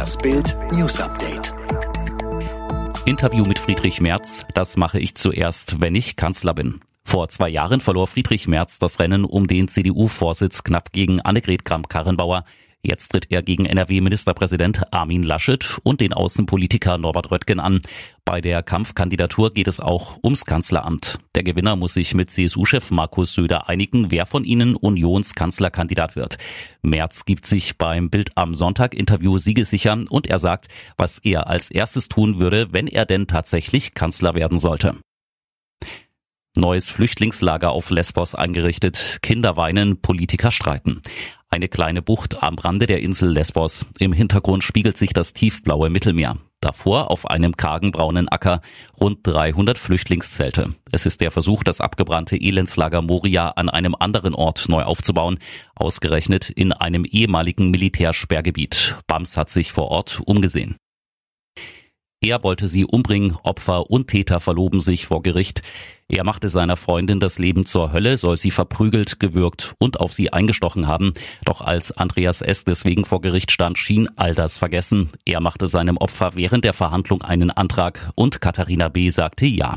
Das Bild News Update. Interview mit Friedrich Merz. Das mache ich zuerst, wenn ich Kanzler bin. Vor zwei Jahren verlor Friedrich Merz das Rennen um den CDU-Vorsitz knapp gegen Annegret Kramp-Karrenbauer. Jetzt tritt er gegen NRW-Ministerpräsident Armin Laschet und den Außenpolitiker Norbert Röttgen an. Bei der Kampfkandidatur geht es auch ums Kanzleramt. Der Gewinner muss sich mit CSU-Chef Markus Söder einigen, wer von ihnen Unionskanzlerkandidat wird. Merz gibt sich beim Bild am Sonntag Interview siegesicher und er sagt, was er als erstes tun würde, wenn er denn tatsächlich Kanzler werden sollte. Neues Flüchtlingslager auf Lesbos eingerichtet. Kinder weinen, Politiker streiten. Eine kleine Bucht am Rande der Insel Lesbos. Im Hintergrund spiegelt sich das tiefblaue Mittelmeer. Davor auf einem kargen braunen Acker rund 300 Flüchtlingszelte. Es ist der Versuch, das abgebrannte Elendslager Moria an einem anderen Ort neu aufzubauen, ausgerechnet in einem ehemaligen Militärsperrgebiet. Bams hat sich vor Ort umgesehen. Er wollte sie umbringen, Opfer und Täter verloben sich vor Gericht. Er machte seiner Freundin das Leben zur Hölle, soll sie verprügelt, gewürgt und auf sie eingestochen haben. Doch als Andreas S. deswegen vor Gericht stand, schien all das vergessen. Er machte seinem Opfer während der Verhandlung einen Antrag und Katharina B. sagte ja.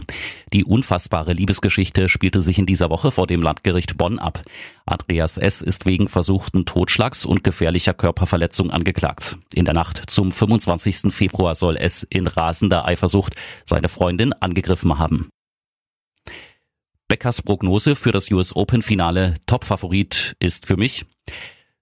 Die unfassbare Liebesgeschichte spielte sich in dieser Woche vor dem Landgericht Bonn ab. Andreas S. ist wegen versuchten Totschlags und gefährlicher Körperverletzung angeklagt. In der Nacht zum 25. Februar soll es in rasender Eifersucht seine Freundin angegriffen haben. Beckers Prognose für das US Open Finale Topfavorit ist für mich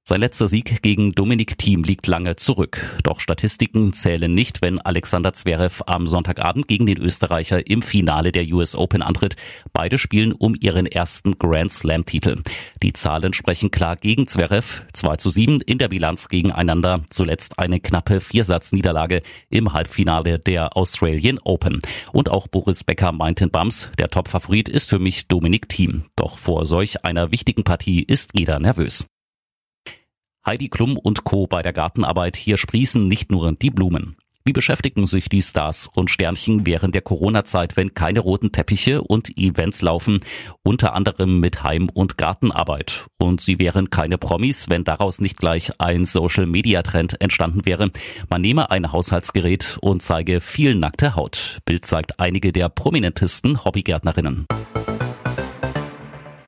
sein letzter Sieg gegen Dominik Thiem liegt lange zurück. Doch Statistiken zählen nicht, wenn Alexander Zverev am Sonntagabend gegen den Österreicher im Finale der US Open antritt. Beide spielen um ihren ersten Grand Slam Titel. Die Zahlen sprechen klar gegen Zverev. 2 zu 7 in der Bilanz gegeneinander. Zuletzt eine knappe Viersatzniederlage im Halbfinale der Australian Open. Und auch Boris Becker meint in Bams, der Topfavorit ist für mich Dominik Thiem. Doch vor solch einer wichtigen Partie ist jeder nervös. Heidi Klum und Co. bei der Gartenarbeit. Hier sprießen nicht nur die Blumen. Wie beschäftigen sich die Stars und Sternchen während der Corona-Zeit, wenn keine roten Teppiche und Events laufen, unter anderem mit Heim- und Gartenarbeit? Und sie wären keine Promis, wenn daraus nicht gleich ein Social-Media-Trend entstanden wäre. Man nehme ein Haushaltsgerät und zeige viel nackte Haut. Bild zeigt einige der prominentesten Hobbygärtnerinnen.